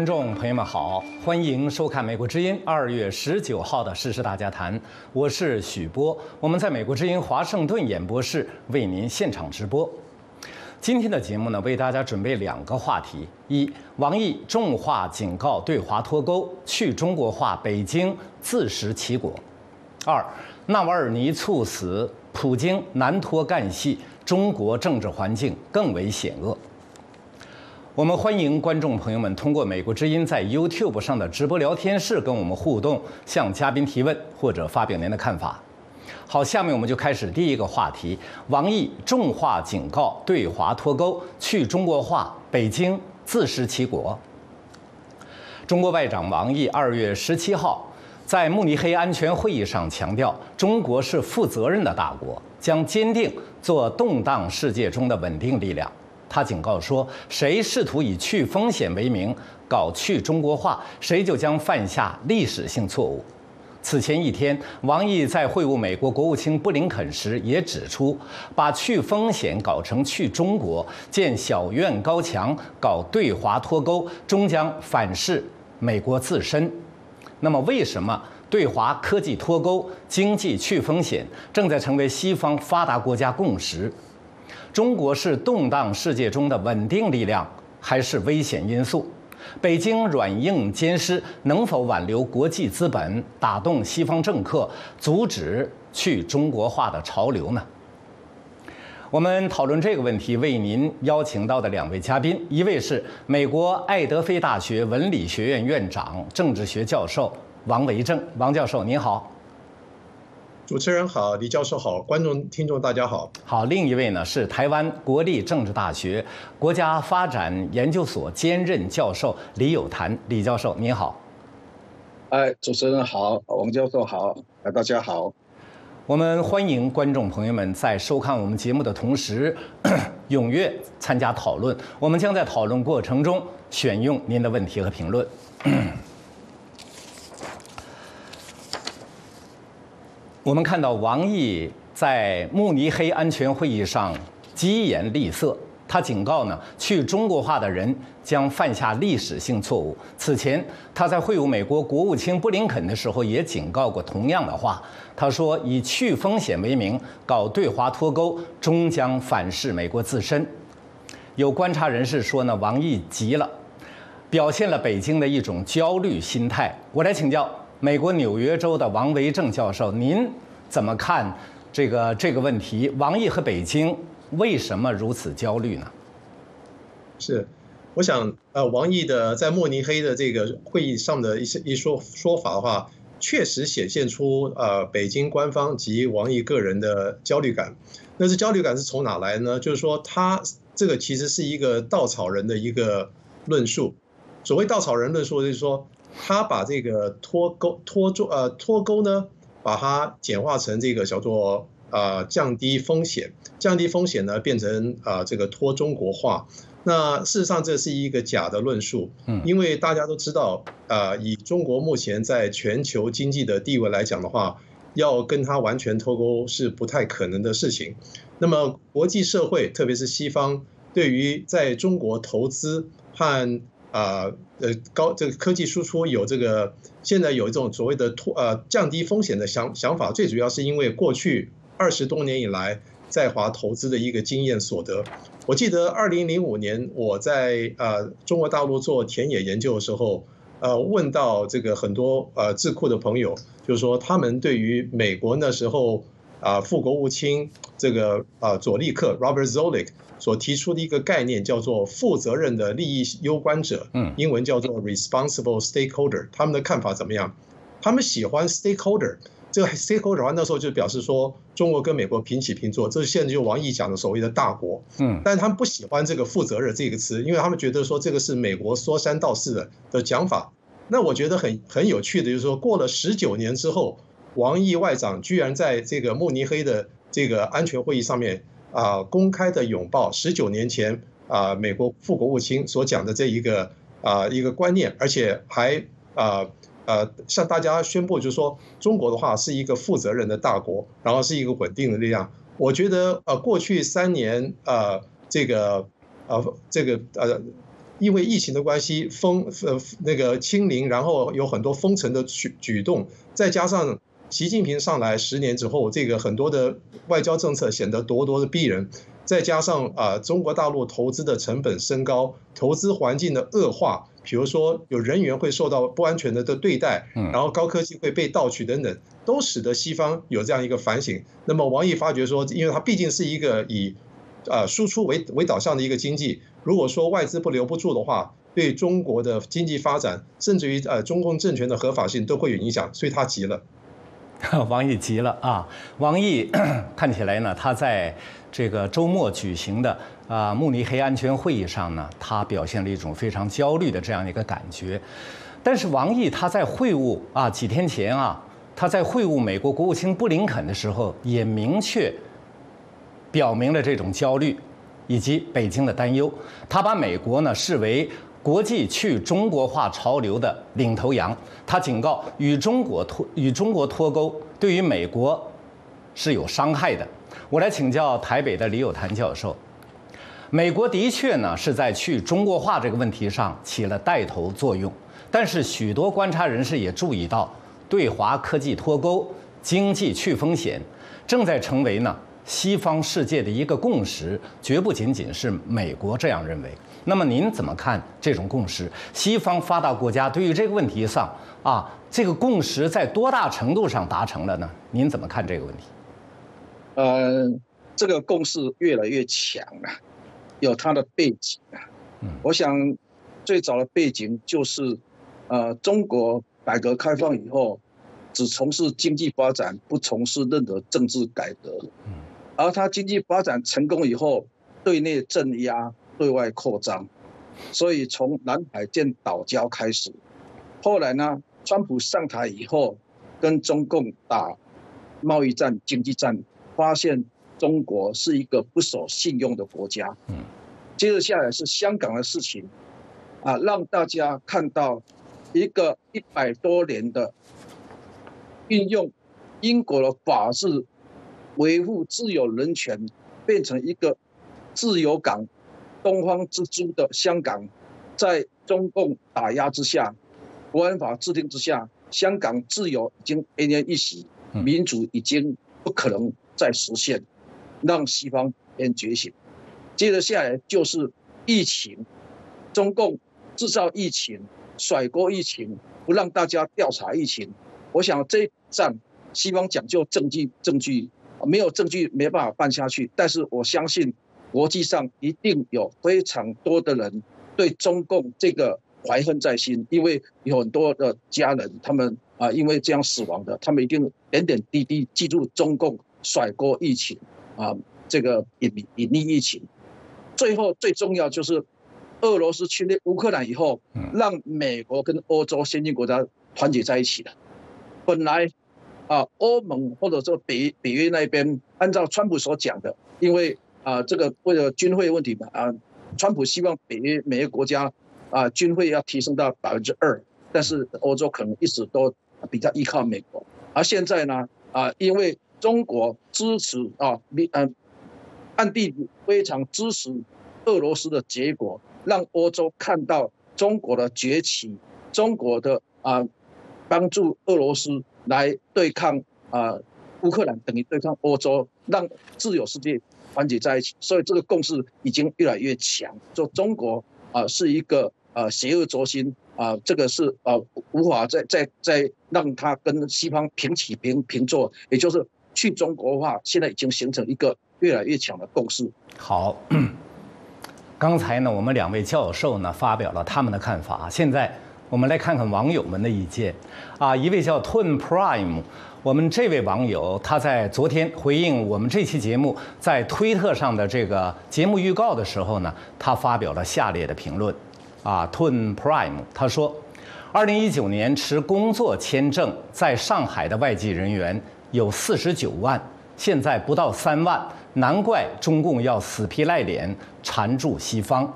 观众朋友们好，欢迎收看《美国之音》二月十九号的《时事大家谈》，我是许波，我们在美国之音华盛顿演播室为您现场直播。今天的节目呢，为大家准备两个话题：一，王毅重话警告对华脱钩，去中国化，北京自食其果；二，纳瓦尔尼猝死，普京难脱干系，中国政治环境更为险恶。我们欢迎观众朋友们通过美国之音在 YouTube 上的直播聊天室跟我们互动，向嘉宾提问或者发表您的看法。好，下面我们就开始第一个话题：王毅重话警告对华脱钩，去中国化，北京自食其果。中国外长王毅二月十七号在慕尼黑安全会议上强调，中国是负责任的大国，将坚定做动荡世界中的稳定力量。他警告说：“谁试图以去风险为名搞去中国化，谁就将犯下历史性错误。”此前一天，王毅在会晤美国国务卿布林肯时也指出，把去风险搞成去中国，建小院高墙，搞对华脱钩，终将反噬美国自身。那么，为什么对华科技脱钩、经济去风险正在成为西方发达国家共识？中国是动荡世界中的稳定力量，还是危险因素？北京软硬兼施，能否挽留国际资本，打动西方政客，阻止去中国化的潮流呢？我们讨论这个问题，为您邀请到的两位嘉宾，一位是美国爱德菲大学文理学院院长、政治学教授王维正，王教授您好。主持人好，李教授好，观众听众大家好。好，另一位呢是台湾国立政治大学国家发展研究所兼任教授李友谈，李教授您好。哎，主持人好，王教授好，哎，大家好。我们欢迎观众朋友们在收看我们节目的同时，踊跃参加讨论。我们将在讨论过程中选用您的问题和评论。我们看到王毅在慕尼黑安全会议上疾言厉色，他警告呢，去中国化的人将犯下历史性错误。此前他在会晤美国国务卿布林肯的时候也警告过同样的话，他说以去风险为名搞对华脱钩，终将反噬美国自身。有观察人士说呢，王毅急了，表现了北京的一种焦虑心态。我来请教。美国纽约州的王维正教授，您怎么看这个这个问题？王毅和北京为什么如此焦虑呢？是，我想，呃，王毅的在慕尼黑的这个会议上的一些一说说法的话，确实显现出呃北京官方及王毅个人的焦虑感。那这焦虑感是从哪来呢？就是说，他这个其实是一个稻草人的一个论述。所谓稻草人论述，就是说。他把这个脱钩脱中呃脱钩呢，把它简化成这个叫做呃降低风险，降低风险呢变成呃这个脱中国化。那事实上这是一个假的论述，嗯，因为大家都知道呃，以中国目前在全球经济的地位来讲的话，要跟它完全脱钩是不太可能的事情。那么国际社会，特别是西方，对于在中国投资和啊，呃，高这个科技输出有这个，现在有一种所谓的脱呃降低风险的想想法，最主要是因为过去二十多年以来在华投资的一个经验所得。我记得二零零五年我在呃中国大陆做田野研究的时候，呃问到这个很多呃智库的朋友，就是说他们对于美国那时候啊副国务卿这个啊佐利克 Robert Zoellick。所提出的一个概念叫做负责任的利益攸关者，嗯，英文叫做 responsible stakeholder。他们的看法怎么样？他们喜欢 stakeholder。这个 stakeholder 的话，那时候就表示说中国跟美国平起平坐，这是现在就王毅讲的所谓的大国，嗯，但是他们不喜欢这个负责任这个词，因为他们觉得说这个是美国说三道四的的讲法。那我觉得很很有趣的，就是说过了十九年之后，王毅外长居然在这个慕尼黑的这个安全会议上面。啊，公开的拥抱十九年前啊，美国副国务卿所讲的这一个啊一个观念，而且还啊呃向大家宣布，就是说中国的话是一个负责任的大国，然后是一个稳定的力量。我觉得呃过去三年呃这个呃这个呃因为疫情的关系封呃那个清零，然后有很多封城的举举动，再加上习近平上来十年之后，这个很多的外交政策显得咄咄的逼人，再加上啊中国大陆投资的成本升高，投资环境的恶化，比如说有人员会受到不安全的的对待，然后高科技会被盗取等等，都使得西方有这样一个反省。那么王毅发觉说，因为它毕竟是一个以啊输出为为导向的一个经济。如果说外资不留不住的话，对中国的经济发展，甚至于呃中共政权的合法性都会有影响，所以他急了。王毅急了啊！王毅 看起来呢，他在这个周末举行的啊慕尼黑安全会议上呢，他表现了一种非常焦虑的这样一个感觉。但是王毅他在会晤啊几天前啊，他在会晤美国国务卿布林肯的时候，也明确表明了这种焦虑。以及北京的担忧，他把美国呢视为国际去中国化潮流的领头羊。他警告，与中国脱与中国脱钩，对于美国是有伤害的。我来请教台北的李友谭教授，美国的确呢是在去中国化这个问题上起了带头作用，但是许多观察人士也注意到，对华科技脱钩、经济去风险，正在成为呢。西方世界的一个共识，绝不仅仅是美国这样认为。那么您怎么看这种共识？西方发达国家对于这个问题上啊，这个共识在多大程度上达成了呢？您怎么看这个问题？呃，这个共识越来越强了，有它的背景啊。嗯，我想最早的背景就是，呃，中国改革开放以后，只从事经济发展，不从事任何政治改革。嗯。而它经济发展成功以后，对内镇压，对外扩张，所以从南海建岛礁开始，后来呢，川普上台以后，跟中共打贸易战、经济战，发现中国是一个不守信用的国家。嗯，接着下来是香港的事情，啊，让大家看到一个一百多年的运用英国的法治。维护自由人权，变成一个自由港、东方之珠的香港，在中共打压之下、国安法制定之下，香港自由已经奄奄一息，民主已经不可能再实现，让西方先觉醒。接着下来就是疫情，中共制造疫情，甩锅疫情，不让大家调查疫情。我想这一战，西方讲究证据，证据。没有证据没办法办下去，但是我相信国际上一定有非常多的人对中共这个怀恨在心，因为有很多的家人他们啊因为这样死亡的，他们一定点点滴滴记住中共甩锅疫情啊这个隐隐匿疫情，最后最重要就是俄罗斯侵略乌克兰以后，让美国跟欧洲先进国家团结在一起了，本来。啊，欧盟或者说北北约那边，按照川普所讲的，因为啊，这个为了军费问题嘛，啊，川普希望北约每个国家啊军费要提升到百分之二，但是欧洲可能一直都比较依靠美国，而现在呢，啊，因为中国支持啊，嗯，暗地里非常支持俄罗斯的结果，让欧洲看到中国的崛起，中国的啊帮助俄罗斯。来对抗啊，乌克兰等于对抗欧洲，让自由世界团结在一起，所以这个共识已经越来越强。说中国啊是一个啊邪恶轴心啊，这个是啊无法再再再让它跟西方平起平平坐，也就是去中国化，现在已经形成一个越来越强的共识。好，刚才呢，我们两位教授呢发表了他们的看法，现在。我们来看看网友们的意见，啊，一位叫 Twin Prime，我们这位网友他在昨天回应我们这期节目在推特上的这个节目预告的时候呢，他发表了下列的评论，啊，Twin Prime，他说，二零一九年持工作签证在上海的外籍人员有四十九万，现在不到三万，难怪中共要死皮赖脸缠住西方。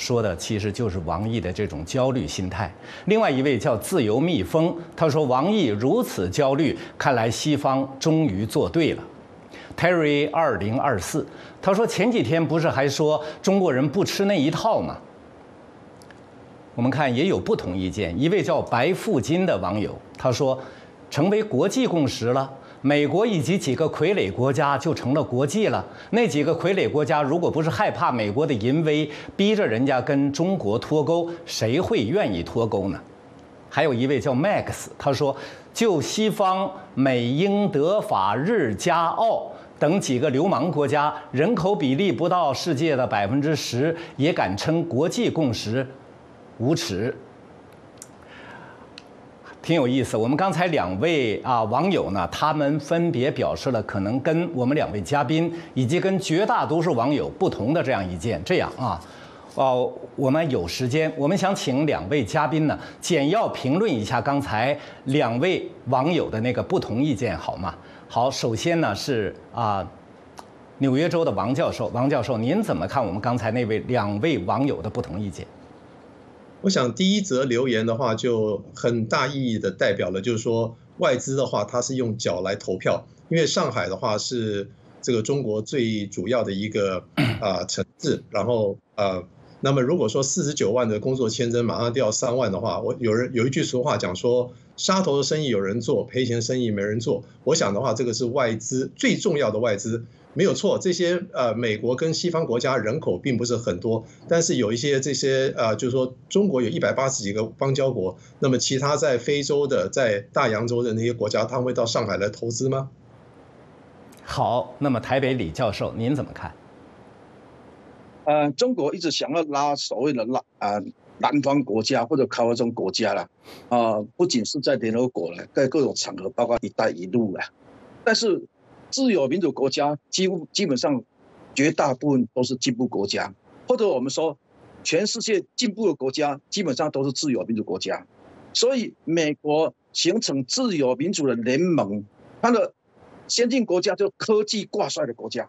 说的其实就是王毅的这种焦虑心态。另外一位叫自由蜜蜂，他说王毅如此焦虑，看来西方终于做对了。Terry 二零二四，他说前几天不是还说中国人不吃那一套吗？我们看也有不同意见。一位叫白富金的网友他说，成为国际共识了，美国以及几个傀儡国家就成了国际了。那几个傀儡国家如果不是害怕美国的淫威，逼着人家跟中国脱钩，谁会愿意脱钩呢？还有一位叫 Max，他说，就西方美英德法日加澳等几个流氓国家，人口比例不到世界的百分之十，也敢称国际共识。无耻，挺有意思。我们刚才两位啊网友呢，他们分别表示了可能跟我们两位嘉宾以及跟绝大多数网友不同的这样意见。这样啊，哦，我们有时间，我们想请两位嘉宾呢简要评论一下刚才两位网友的那个不同意见，好吗？好，首先呢是啊，纽约州的王教授，王教授，您怎么看我们刚才那位两位网友的不同意见？我想第一则留言的话，就很大意义的代表了，就是说外资的话，它是用脚来投票，因为上海的话是这个中国最主要的一个啊城市，然后呃，那么如果说四十九万的工作签证马上掉三万的话，我有人有一句俗话讲说，杀头的生意有人做，赔钱生意没人做。我想的话，这个是外资最重要的外资。没有错，这些呃，美国跟西方国家人口并不是很多，但是有一些这些呃，就是说中国有一百八十几个邦交国，那么其他在非洲的、在大洋洲的那些国家，他们会到上海来投资吗？好，那么台北李教授，您怎么看？呃，中国一直想要拉所谓的拉啊南方国家或者开发中国家了啊，不仅是在联合国了，在各种场合，包括“一带一路”了，但是。自由民主国家几乎基本上绝大部分都是进步国家，或者我们说全世界进步的国家基本上都是自由民主国家。所以美国形成自由民主的联盟，它的先进国家就科技挂帅的国家。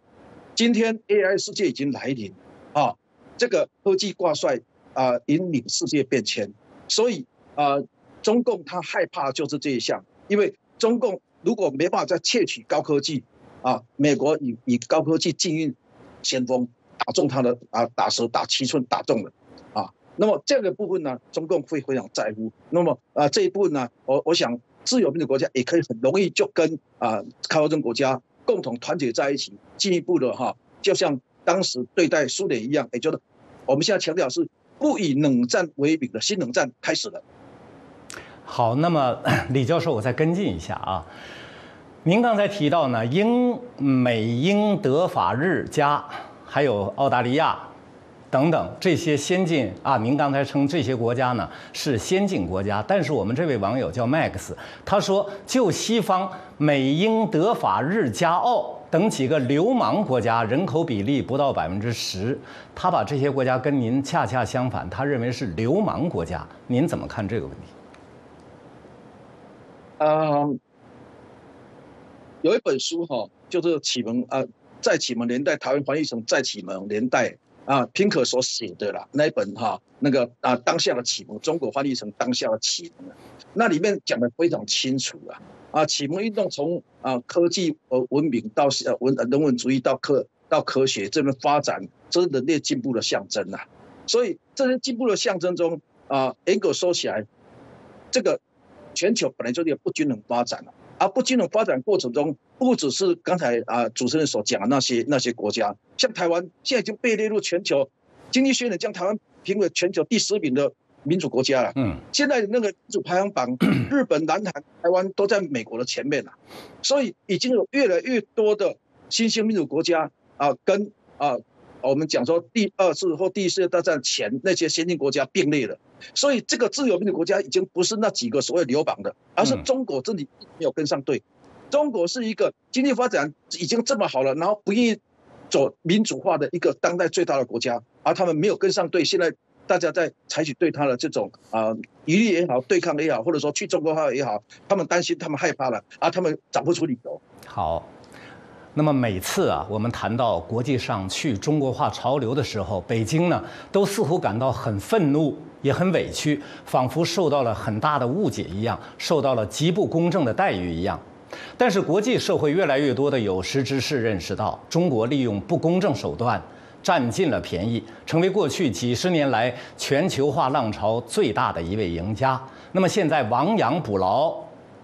今天 AI 世界已经来临啊，这个科技挂帅啊引领世界变迁。所以啊，中共他害怕就是这一项，因为中共如果没办法再窃取高科技。啊，美国以以高科技禁运先锋，打中他的啊，打蛇打七寸打中了，啊，那么这个部分呢，中共会非常在乎。那么啊，这一部分呢，我我想自由民主国家也可以很容易就跟啊开发中国家共同团结在一起，进一步的哈，就像当时对待苏联一样，也就是我们现在强调是不以冷战为名的新冷战开始了。好，那么李教授，我再跟进一下啊。您刚才提到呢，英美英德法日加，还有澳大利亚等等这些先进啊，您刚才称这些国家呢是先进国家，但是我们这位网友叫 Max，他说就西方美英德法日加澳等几个流氓国家，人口比例不到百分之十，他把这些国家跟您恰恰相反，他认为是流氓国家，您怎么看这个问题？嗯。有一本书哈，就是启蒙啊，在启蒙年代，台湾翻译成在启蒙年代啊，平可所写的啦，那一本哈，那个啊，当下的启蒙，中国翻译成当下的启蒙，那里面讲的非常清楚啊，啊，启蒙运动从啊科技和文明到呃文人文主义到科到科学这边发展，这是人类进步的象征呐，所以这些进步的象征中啊，严格说起来，这个全球本来就是一个不均衡发展了。而不均衡发展过程中，不只是刚才啊主持人所讲的那些那些国家，像台湾现在已经被列入全球经济学人将台湾评为全球第十名的民主国家了。嗯，现在那个民主排行榜，日本、南韩、台湾都在美国的前面了，所以已经有越来越多的新兴民主国家啊，跟啊。我们讲说第二次或第一次大战前那些先进国家并列了，所以这个自由民主国家已经不是那几个所谓流氓的，而是中国这里没有跟上队。中国是一个经济发展已经这么好了，然后不愿意走民主化的一个当代最大的国家，而他们没有跟上队。现在大家在采取对他的这种啊疑虑也好，对抗也好，或者说去中国化也好，他们担心，他们害怕了，而他们找不出理由。好。那么每次啊，我们谈到国际上去中国化潮流的时候，北京呢都似乎感到很愤怒，也很委屈，仿佛受到了很大的误解一样，受到了极不公正的待遇一样。但是国际社会越来越多的有识之士认识到，中国利用不公正手段占尽了便宜，成为过去几十年来全球化浪潮最大的一位赢家。那么现在亡羊补牢，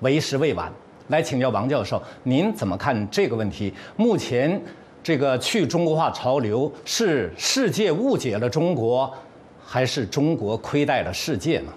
为时未晚。来请教王教授，您怎么看这个问题？目前这个去中国化潮流是世界误解了中国，还是中国亏待了世界呢？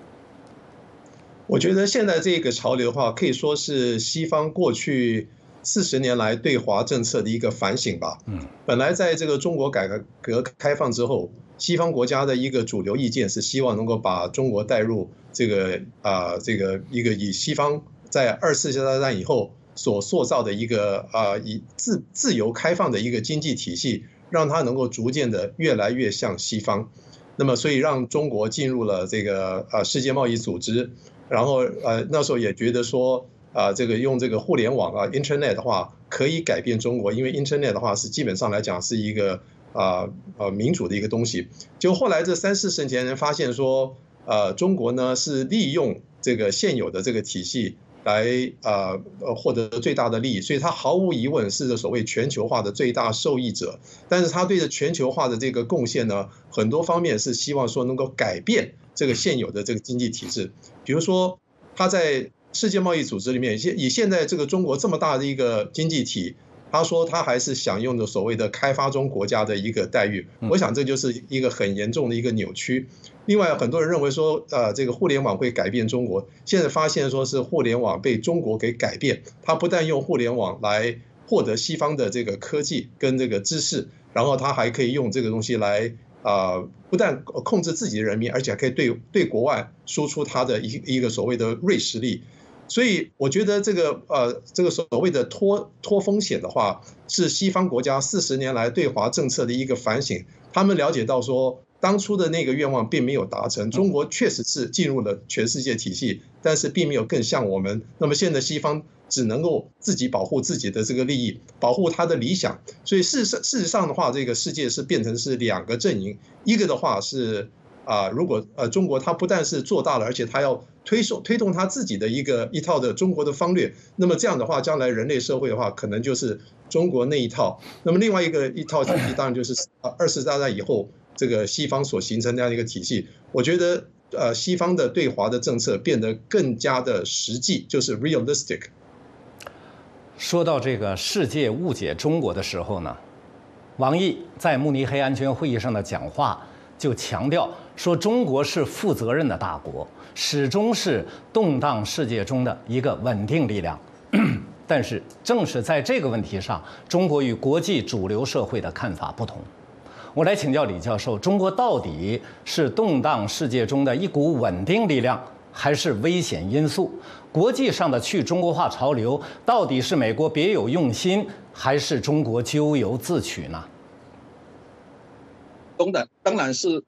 我觉得现在这个潮流的话，可以说是西方过去四十年来对华政策的一个反省吧。嗯，本来在这个中国改革革开放之后，西方国家的一个主流意见是希望能够把中国带入这个啊这个一个以西方在二次世界大战以后所塑造的一个啊以自自由开放的一个经济体系，让它能够逐渐的越来越像西方。那么，所以让中国进入了这个呃世界贸易组织。然后呃那时候也觉得说啊这个用这个互联网啊 Internet 的话可以改变中国，因为 Internet 的话是基本上来讲是一个啊呃民主的一个东西。就后来这三四十年前人发现说，呃中国呢是利用这个现有的这个体系来呃呃获得最大的利益，所以他毫无疑问是这所谓全球化的最大受益者。但是他对着全球化的这个贡献呢，很多方面是希望说能够改变。这个现有的这个经济体制，比如说，他在世界贸易组织里面，现以现在这个中国这么大的一个经济体，他说他还是享用的所谓的开发中国家的一个待遇。我想这就是一个很严重的一个扭曲。另外，很多人认为说，呃，这个互联网会改变中国，现在发现说是互联网被中国给改变。他不但用互联网来获得西方的这个科技跟这个知识，然后他还可以用这个东西来。啊，不但控制自己的人民，而且还可以对对国外输出他的一一个所谓的锐实力，所以我觉得这个呃这个所谓的脱脱风险的话，是西方国家四十年来对华政策的一个反省。他们了解到说，当初的那个愿望并没有达成，中国确实是进入了全世界体系，但是并没有更像我们。那么现在西方。只能够自己保护自己的这个利益，保护他的理想。所以事实事实上的话，这个世界是变成是两个阵营。一个的话是啊，如果呃中国它不但是做大了，而且它要推送推动它自己的一个一套的中国的方略。那么这样的话，将来人类社会的话，可能就是中国那一套。那么另外一个一套体系，当然就是啊二次大战以后这个西方所形成这样一个体系。我觉得呃西方的对华的政策变得更加的实际，就是 realistic。说到这个世界误解中国的时候呢，王毅在慕尼黑安全会议上的讲话就强调说，中国是负责任的大国，始终是动荡世界中的一个稳定力量。但是，正是在这个问题上，中国与国际主流社会的看法不同。我来请教李教授：中国到底是动荡世界中的一股稳定力量？还是危险因素？国际上的去中国化潮流到底是美国别有用心，还是中国咎由自取呢？当然，当然是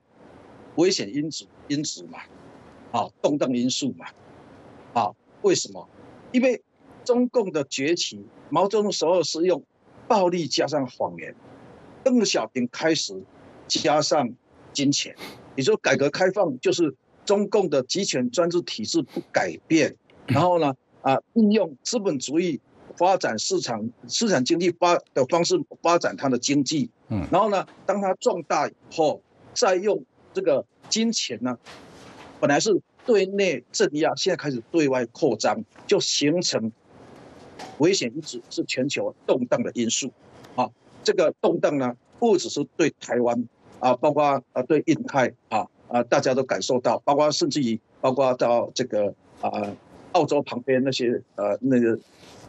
危险因子因子嘛，啊，动荡因素嘛，啊，为什么？因为中共的崛起，毛泽东时候是用暴力加上谎言，邓小平开始加上金钱，你说改革开放就是。中共的集权专制体制不改变，然后呢，啊，运用资本主义发展市场市场经济发的方式发展它的经济，嗯，然后呢，当它壮大以后，再用这个金钱呢，本来是对内镇压，现在开始对外扩张，就形成危险因子是全球动荡的因素，啊，这个动荡呢，不只是对台湾啊，包括啊对印太啊。啊，大家都感受到，包括甚至于包括到这个啊，澳洲旁边那些呃那个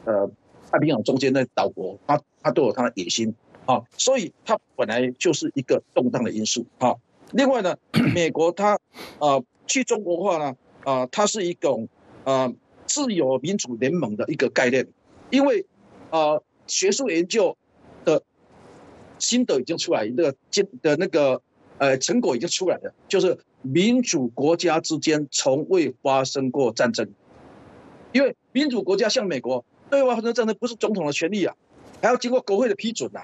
呃太平洋中间那岛国，它它都有它的野心啊，所以它本来就是一个动荡的因素啊。另外呢，美国它呃去中国化呢啊，它是一种啊自由民主联盟的一个概念，因为啊学术研究的心得已经出来，那个经的那个。呃，成果已经出来了，就是民主国家之间从未发生过战争，因为民主国家像美国对外发生战争不是总统的权利啊，还要经过国会的批准呐，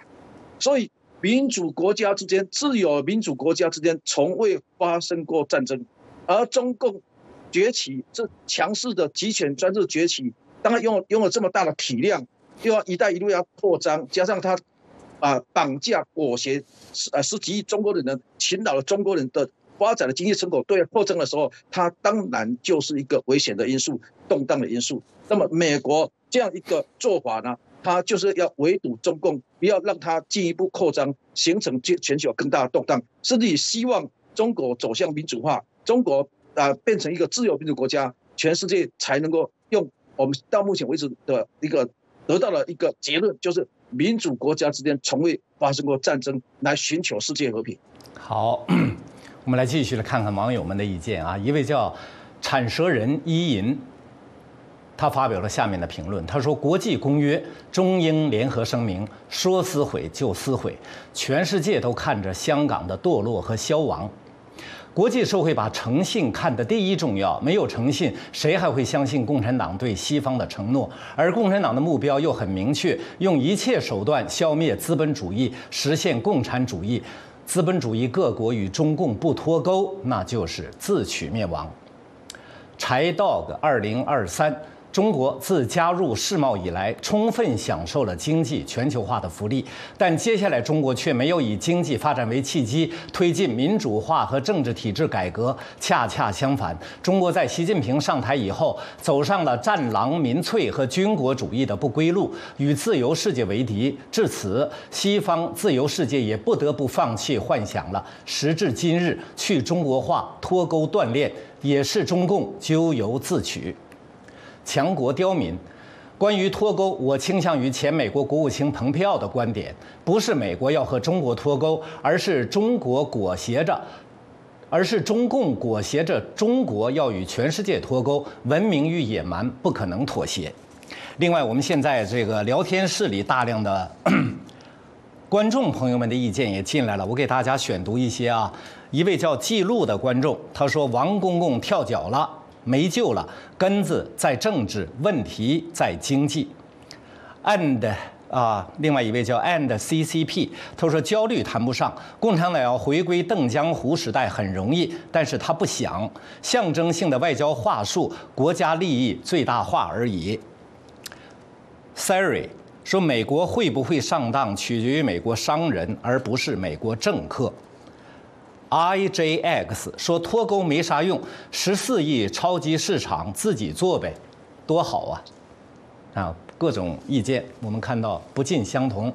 所以民主国家之间、自由民主国家之间从未发生过战争，而中共崛起这强势的集权专制崛起，当然拥有拥有这么大的体量，又要“一带一路”要扩张，加上他啊绑架裹挟十啊十几亿中国人的勤劳的中国人的发展的经济成果对扩张的时候，它当然就是一个危险的因素、动荡的因素。那么美国这样一个做法呢，它就是要围堵中共，不要让它进一步扩张，形成全全球更大的动荡，甚至于希望中国走向民主化，中国啊变成一个自由民主国家，全世界才能够用我们到目前为止的一个得到了一个结论，就是民主国家之间从未发生过战争，来寻求世界和平。好。我们来继续来看看网友们的意见啊！一位叫产蛇人伊银，他发表了下面的评论。他说：“国际公约、中英联合声明，说撕毁就撕毁，全世界都看着香港的堕落和消亡。国际社会把诚信看得第一重要，没有诚信，谁还会相信共产党对西方的承诺？而共产党的目标又很明确，用一切手段消灭资本主义，实现共产主义。”资本主义各国与中共不脱钩，那就是自取灭亡。柴 dog 二零二三。中国自加入世贸以来，充分享受了经济全球化的福利，但接下来中国却没有以经济发展为契机推进民主化和政治体制改革。恰恰相反，中国在习近平上台以后，走上了战狼民粹和军国主义的不归路，与自由世界为敌。至此，西方自由世界也不得不放弃幻想了。时至今日，去中国化、脱钩断链，也是中共咎由自取。强国刁民，关于脱钩，我倾向于前美国国务卿蓬佩奥的观点，不是美国要和中国脱钩，而是中国裹挟着，而是中共裹挟着中国要与全世界脱钩，文明与野蛮不可能妥协。另外，我们现在这个聊天室里大量的 观众朋友们的意见也进来了，我给大家选读一些啊。一位叫记录的观众他说：“王公公跳脚了。”没救了，根子在政治，问题在经济。And 啊，另外一位叫 And CCP，他说焦虑谈不上，共产党要回归邓江湖时代很容易，但是他不想，象征性的外交话术，国家利益最大化而已。Siri 说美国会不会上当，取决于美国商人，而不是美国政客。IJX 说脱钩没啥用，十四亿超级市场自己做呗，多好啊！啊，各种意见我们看到不尽相同，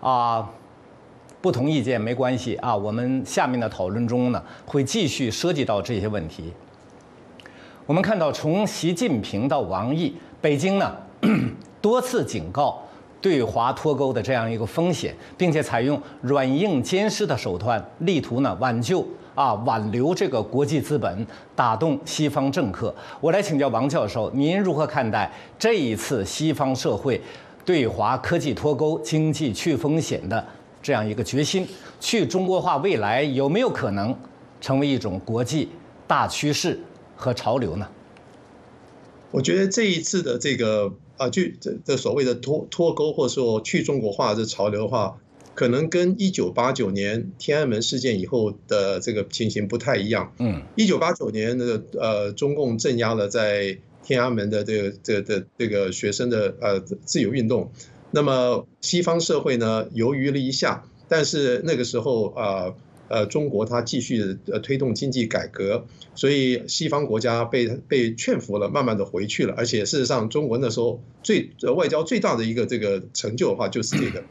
啊，不同意见没关系啊，我们下面的讨论中呢会继续涉及到这些问题。我们看到从习近平到王毅，北京呢 多次警告。对华脱钩的这样一个风险，并且采用软硬兼施的手段，力图呢挽救啊挽留这个国际资本，打动西方政客。我来请教王教授，您如何看待这一次西方社会对华科技脱钩、经济去风险的这样一个决心？去中国化未来有没有可能成为一种国际大趋势和潮流呢？我觉得这一次的这个。啊，就这这所谓的脱脱钩或者说去中国化这潮流的话，可能跟一九八九年天安门事件以后的这个情形不太一样。嗯，一九八九年那个呃，中共镇压了在天安门的这个这的这个学生的呃自由运动，那么西方社会呢犹豫了一下，但是那个时候啊。呃，呃中国它继续呃推动经济改革，所以西方国家被被劝服了，慢慢的回去了。而且事实上，中国那时候最外交最大的一个这个成就的话，就是这个。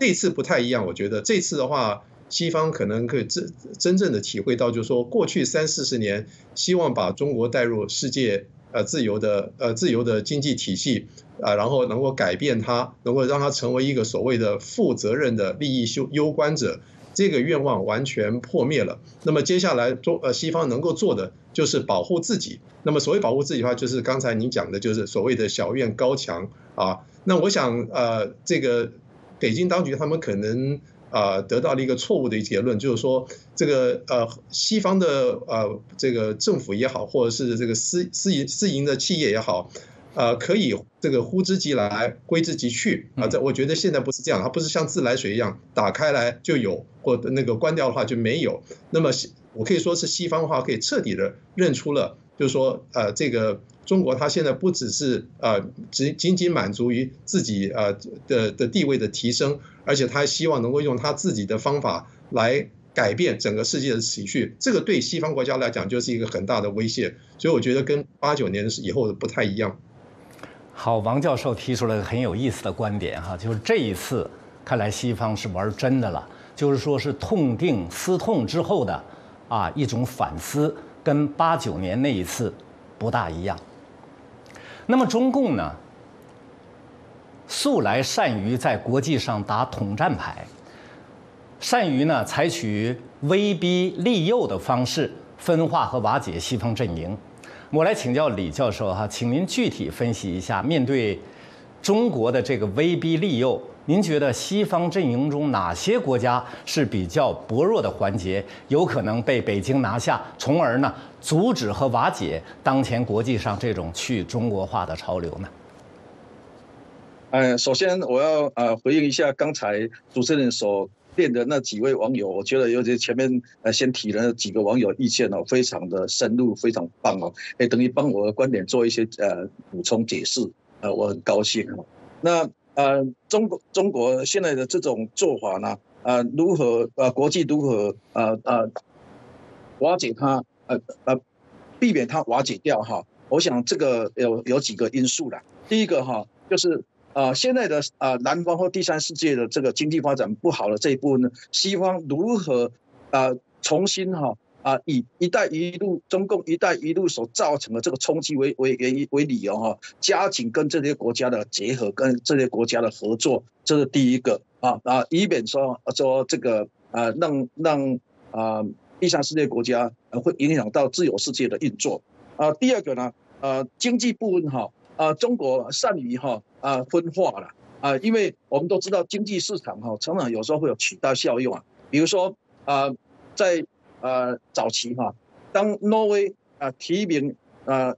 这次不太一样，我觉得这次的话，西方可能可以真真正的体会到，就是说过去三四十年，希望把中国带入世界呃自由的呃自由的经济体系啊，然后能够改变它，能够让它成为一个所谓的负责任的利益修攸关者。这个愿望完全破灭了。那么接下来中呃西方能够做的就是保护自己。那么所谓保护自己的话，就是刚才您讲的，就是所谓的小院高墙啊。那我想呃这个北京当局他们可能啊得到了一个错误的结论，就是说这个呃西方的呃这个政府也好，或者是这个私私营私营的企业也好。呃，可以这个呼之即来，挥之即去啊！这我觉得现在不是这样，它不是像自来水一样打开来就有，或那个关掉的话就没有。那么西，我可以说是西方的话可以彻底的认出了，就是说呃，这个中国它现在不只是呃只仅仅满足于自己呃的的地位的提升，而且他希望能够用它自己的方法来改变整个世界的情绪。这个对西方国家来讲就是一个很大的威胁。所以我觉得跟八九年以后的不太一样。好，王教授提出了很有意思的观点哈，就是这一次看来西方是玩真的了，就是说是痛定思痛之后的啊一种反思，跟八九年那一次不大一样。那么中共呢，素来善于在国际上打统战牌，善于呢采取威逼利诱的方式分化和瓦解西方阵营。我来请教李教授哈，请您具体分析一下，面对中国的这个威逼利诱，您觉得西方阵营中哪些国家是比较薄弱的环节，有可能被北京拿下，从而呢阻止和瓦解当前国际上这种去中国化的潮流呢？嗯，首先我要呃回应一下刚才主持人所。练的那几位网友，我觉得尤其前面呃先提了几个网友意见哦，非常的深入，非常棒哦，哎，等于帮我的观点做一些呃补充解释，呃，我很高兴哦。那呃，中国中国现在的这种做法呢，呃，如何呃国际如何呃呃瓦解它，呃呃避免它瓦解掉哈？我想这个有有几个因素啦。第一个哈就是。啊，现在的啊，南方或第三世界的这个经济发展不好的这一部分呢，西方如何啊重新哈啊以“一带一路”中共“一带一路”所造成的这个冲击为为原因为理由哈，加紧跟这些国家的结合，跟这些国家的合作，这是第一个啊啊，以免说说这个啊让让啊第三世界国家会影响到自由世界的运作啊。第二个呢，呃，经济部分哈。啊，中国善于哈啊分化了啊，因为我们都知道经济市场哈，常常有时候会有取代效用啊。比如说啊，在呃早期哈，当挪威啊提名啊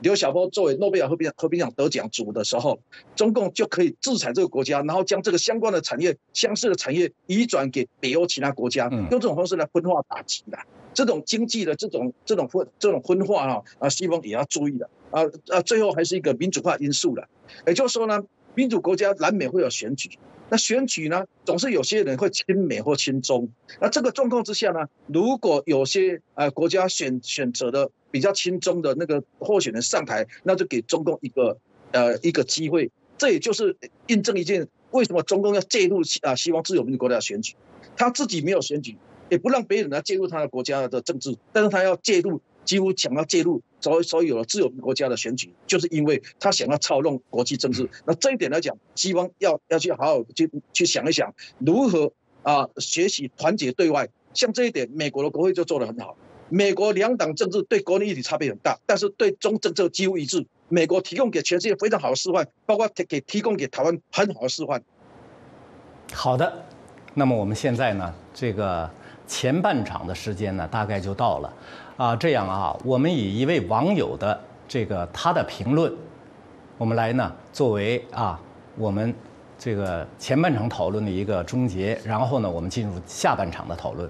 刘晓波作为诺贝尔和平和平奖得奖主的时候，中共就可以制裁这个国家，然后将这个相关的产业、相似的产业移转给北欧其他国家，用这种方式来分化打击的。这种经济的这种这种分这种分化哈啊，西方也要注意的。啊啊，最后还是一个民主化因素了。也就是说呢，民主国家难免会有选举，那选举呢，总是有些人会亲美或亲中。那这个状况之下呢，如果有些呃国家选选择的比较亲中的那个候选人上台，那就给中共一个呃一个机会。这也就是印证一件为什么中共要介入啊，希望自由民主国家选举，他自己没有选举，也不让别人来介入他的国家的政治，但是他要介入。几乎想要介入，所以所以有了自由国家的选举，就是因为他想要操弄国际政治。那这一点来讲，西方要要去好好去去想一想，如何啊学习团结对外。像这一点，美国的国会就做得很好。美国两党政治对国内议题差别很大，但是对中政策几乎一致。美国提供给全世界非常好的示范，包括提给提供给台湾很好的示范。好的，那么我们现在呢，这个前半场的时间呢，大概就到了。啊，这样啊，我们以一位网友的这个他的评论，我们来呢作为啊我们这个前半场讨论的一个终结，然后呢我们进入下半场的讨论。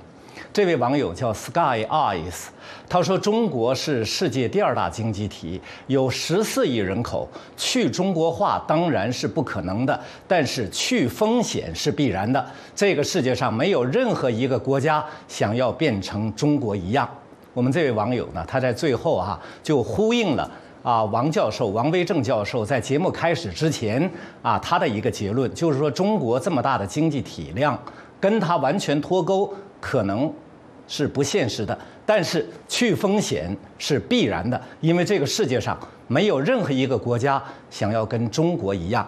这位网友叫 Sky Eyes，他说：“中国是世界第二大经济体，有十四亿人口，去中国化当然是不可能的，但是去风险是必然的。这个世界上没有任何一个国家想要变成中国一样。”我们这位网友呢，他在最后哈就呼应了啊王教授王威正教授在节目开始之前啊他的一个结论，就是说中国这么大的经济体量，跟他完全脱钩可能是不现实的，但是去风险是必然的，因为这个世界上没有任何一个国家想要跟中国一样。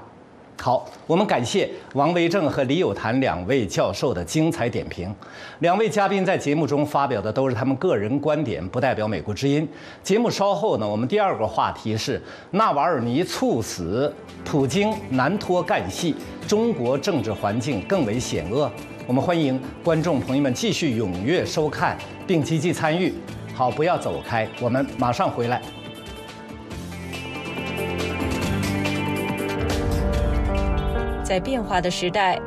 好，我们感谢王维正和李有谭两位教授的精彩点评。两位嘉宾在节目中发表的都是他们个人观点，不代表美国之音。节目稍后呢，我们第二个话题是纳瓦尔尼猝死，普京难脱干系，中国政治环境更为险恶。我们欢迎观众朋友们继续踊跃收看并积极参与。好，不要走开，我们马上回来。在变化的时代，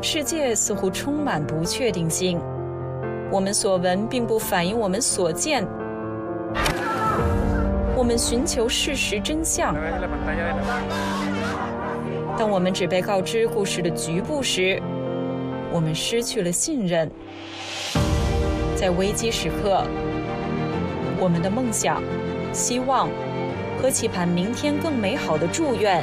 世界似乎充满不确定性。我们所闻并不反映我们所见。我们寻求事实真相。当我们只被告知故事的局部时，我们失去了信任。在危机时刻，我们的梦想、希望和期盼明天更美好的祝愿，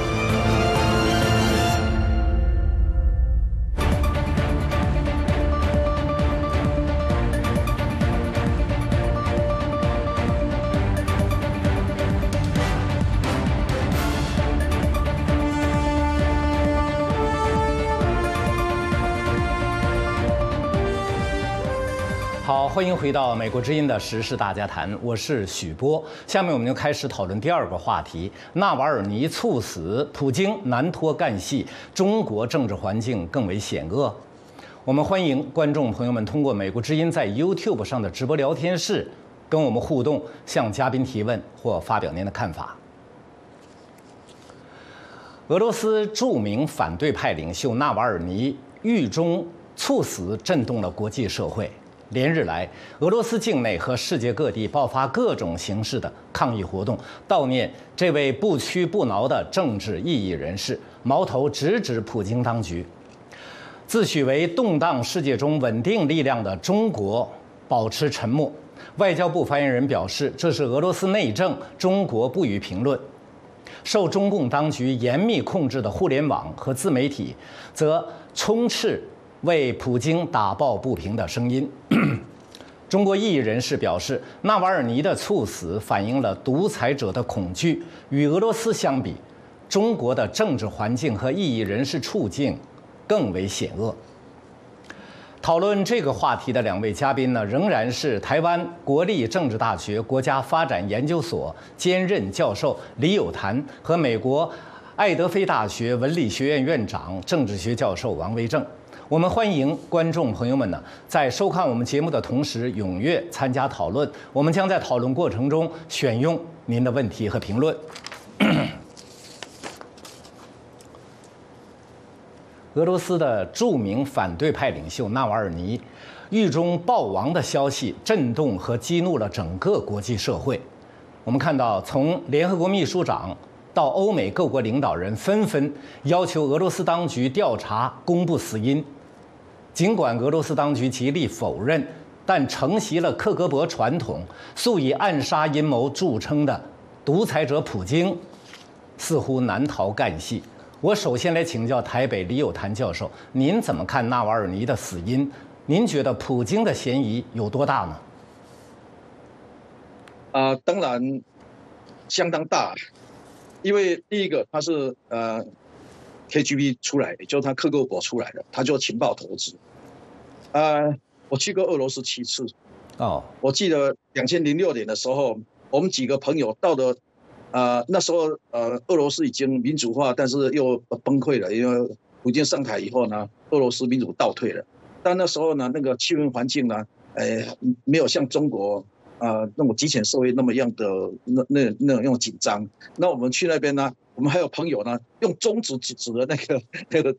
欢迎回到美国之音的时事大家谈，我是许波。下面我们就开始讨论第二个话题：纳瓦尔尼猝死，普京难脱干系，中国政治环境更为险恶。我们欢迎观众朋友们通过美国之音在 YouTube 上的直播聊天室跟我们互动，向嘉宾提问或发表您的看法。俄罗斯著名反对派领袖纳瓦尔尼狱中猝死，震动了国际社会。连日来，俄罗斯境内和世界各地爆发各种形式的抗议活动，悼念这位不屈不挠的政治异议人士，矛头直指普京当局。自诩为动荡世界中稳定力量的中国保持沉默。外交部发言人表示，这是俄罗斯内政，中国不予评论。受中共当局严密控制的互联网和自媒体，则充斥。为普京打抱不平的声音。中国异议人士表示，纳瓦尔尼的猝死反映了独裁者的恐惧。与俄罗斯相比，中国的政治环境和异议人士处境更为险恶。讨论这个话题的两位嘉宾呢，仍然是台湾国立政治大学国家发展研究所兼任教授李友谈和美国爱德菲大学文理学院院长、政治学教授王维正。我们欢迎观众朋友们呢，在收看我们节目的同时，踊跃参加讨论。我们将在讨论过程中选用您的问题和评论。俄罗斯的著名反对派领袖纳瓦尔尼狱中暴亡的消息震动和激怒了整个国际社会。我们看到，从联合国秘书长到欧美各国领导人，纷纷要求俄罗斯当局调查、公布死因。尽管俄罗斯当局极力否认，但承袭了克格勃传统、素以暗杀阴谋著称的独裁者普京，似乎难逃干系。我首先来请教台北李友谭教授，您怎么看纳瓦尔尼的死因？您觉得普京的嫌疑有多大呢？啊，当然相当大，因为第一个他是呃。KGB 出来，也就是他克格勃出来的，他就情报投资。呃，我去过俄罗斯七次。哦，我记得两千零六年的时候，我们几个朋友到的，呃，那时候呃，俄罗斯已经民主化，但是又崩溃了，因为普京上台以后呢，俄罗斯民主倒退了。但那时候呢，那个气温环境呢，呃，没有像中国啊那种极权社会那么样的那那那种紧张。那我们去那边呢？我们还有朋友呢，用中指指指的那个那个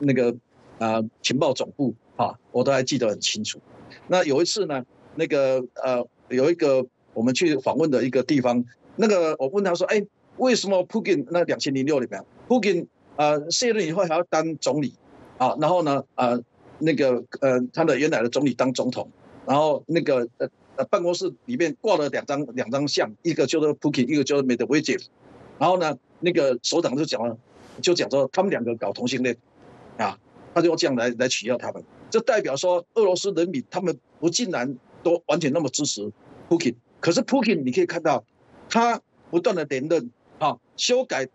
那个啊情报总部啊，我都还记得很清楚。那有一次呢，那个呃有一个我们去访问的一个地方，那个我问他说：“哎，为什么普京那两千零六里面，普京呃卸任以后还要当总理啊？然后呢呃那个呃他的原来的总理当总统，然后那个呃呃办公室里面挂了两张两张相，一个就是普京，一个叫做 Medvedev，然后呢。”那个首长就讲了，就讲说他们两个搞同性恋，啊，他就用这样来来取笑他们。这代表说俄罗斯人民他们不竟然都完全那么支持普京。可是普京你可以看到，他不断的连任，啊，修改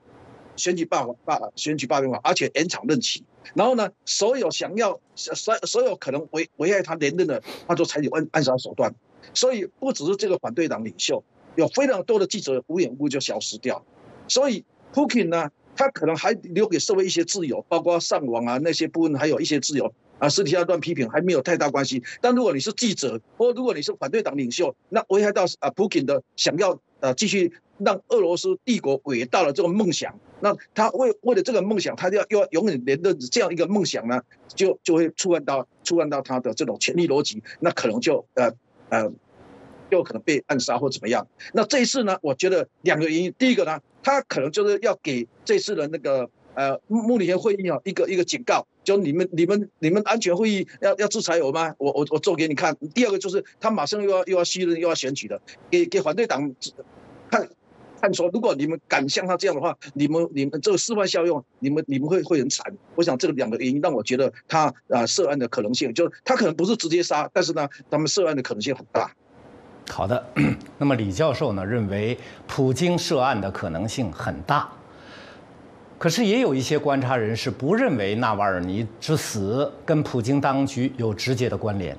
选举罢法选举罢免法，而且延长任期。然后呢，所有想要所所有可能危危害他连任的，他都采取暗暗杀手段。所以不只是这个反对党领袖，有非常多的记者无缘无故就消失掉。所以。普京呢，他可能还留给社会一些自由，包括上网啊那些部分，还有一些自由啊，私底下乱批评还没有太大关系。但如果你是记者，或如果你是反对党领袖，那危害到啊普京的想要呃继续让俄罗斯帝国伟大的这个梦想，那他为为了这个梦想，他就要要永远连着这样一个梦想呢，就就会触犯到触犯到他的这种权力逻辑，那可能就呃呃。又可能被暗杀或怎么样？那这一次呢？我觉得两个原因。第一个呢，他可能就是要给这次的那个呃慕尼黑会议啊一个一个警告，就你们你们你们安全会议要要制裁我吗？我我我做给你看。第二个就是他马上又要又要新人又要选举的，给给反对党看看说，如果你们敢像他这样的话，你们你们这个示范效用，你们你们会会很惨。我想这两个原因让我觉得他啊涉案的可能性，就是他可能不是直接杀，但是呢，他们涉案的可能性很大。好的，那么李教授呢认为普京涉案的可能性很大，可是也有一些观察人士不认为纳瓦尔尼之死跟普京当局有直接的关联。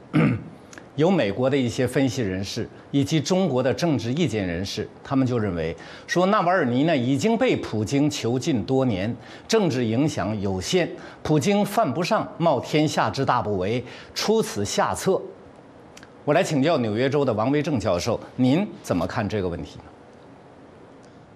有美国的一些分析人士以及中国的政治意见人士，他们就认为说纳瓦尔尼呢已经被普京囚禁多年，政治影响有限，普京犯不上冒天下之大不韪出此下策。我来请教纽约州的王维正教授，您怎么看这个问题呢？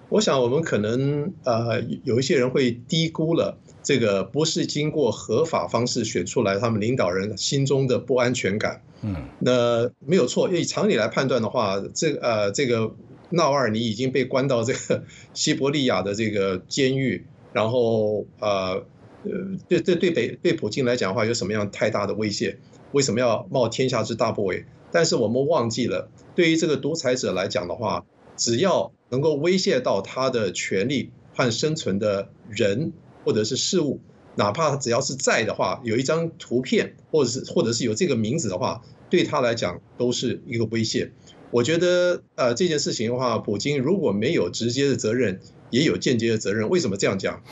我想我们可能呃有一些人会低估了这个不是经过合法方式选出来他们领导人心中的不安全感。嗯，那没有错，以常理来判断的话，这呃这个纳瓦尔尼已经被关到这个西伯利亚的这个监狱，然后呃呃对对对北对普京来讲的话，有什么样太大的威胁？为什么要冒天下之大不韪？但是我们忘记了，对于这个独裁者来讲的话，只要能够威胁到他的权利和生存的人或者是事物，哪怕只要是在的话，有一张图片或者是或者是有这个名字的话，对他来讲都是一个威胁。我觉得，呃，这件事情的话，普京如果没有直接的责任，也有间接的责任。为什么这样讲？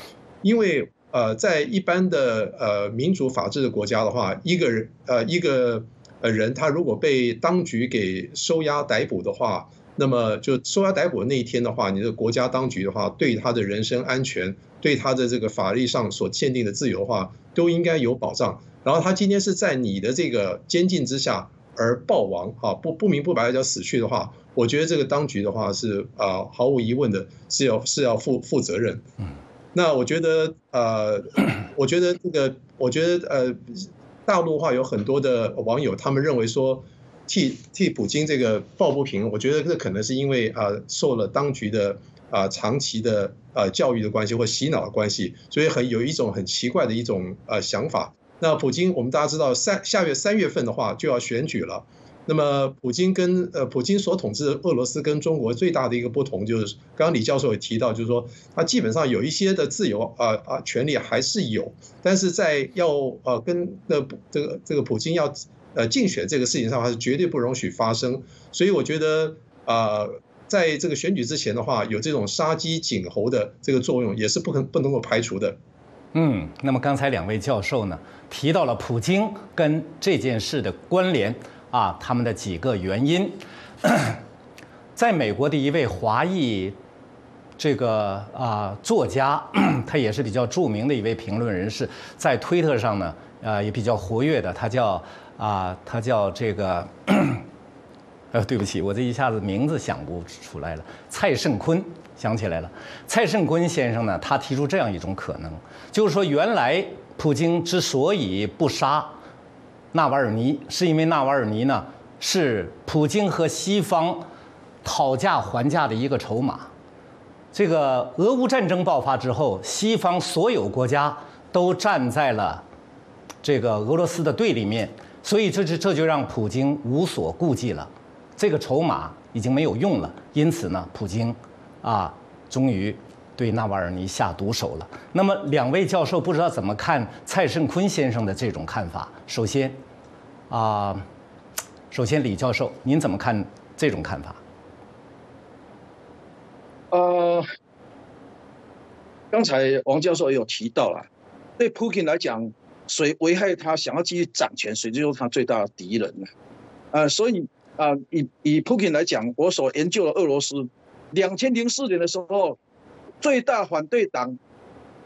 因为，呃，在一般的呃民主法治的国家的话，一个人，呃，一个。呃，人他如果被当局给收押逮捕的话，那么就收押逮捕的那一天的话，你的国家当局的话，对他的人身安全，对他的这个法律上所限定的自由的话，都应该有保障。然后他今天是在你的这个监禁之下而暴亡，哈，不不明不白的要死去的话，我觉得这个当局的话是啊，毫无疑问的是要是要负负责任。嗯，那我觉得呃，我觉得这个，我觉得呃。大陆话有很多的网友，他们认为说，替替普京这个抱不平，我觉得这可能是因为啊受了当局的啊长期的呃教育的关系或洗脑的关系，所以很有一种很奇怪的一种呃想法。那普京，我们大家知道三下月三月份的话就要选举了。那么，普京跟呃，普京所统治的俄罗斯跟中国最大的一个不同，就是刚刚李教授也提到，就是说他基本上有一些的自由啊啊权利还是有，但是在要呃跟那这个这个普京要呃竞选这个事情上，还是绝对不容许发生。所以我觉得啊，在这个选举之前的话，有这种杀鸡儆猴的这个作用，也是不可不能够排除的。嗯，那么刚才两位教授呢提到了普京跟这件事的关联。啊，他们的几个原因，在美国的一位华裔这个啊作家，他也是比较著名的一位评论人士，在推特上呢，呃也比较活跃的，他叫啊，他叫这个，呃，对不起，我这一下子名字想不出来了，蔡胜坤想起来了，蔡胜坤先生呢，他提出这样一种可能，就是说原来普京之所以不杀。纳瓦尔尼是因为纳瓦尔尼呢是普京和西方讨价还价的一个筹码。这个俄乌战争爆发之后，西方所有国家都站在了这个俄罗斯的对立面，所以这就这就让普京无所顾忌了。这个筹码已经没有用了，因此呢，普京啊终于对纳瓦尔尼下毒手了。那么两位教授不知道怎么看蔡胜坤先生的这种看法？首先，啊，首先李教授，您怎么看这种看法？呃，刚才王教授有提到了，对普京来讲，谁危害他想要继续掌权，谁就是他最大的敌人了？呃，所以啊，以以普京来讲，我所研究的俄罗斯，两千零四年的时候，最大反对党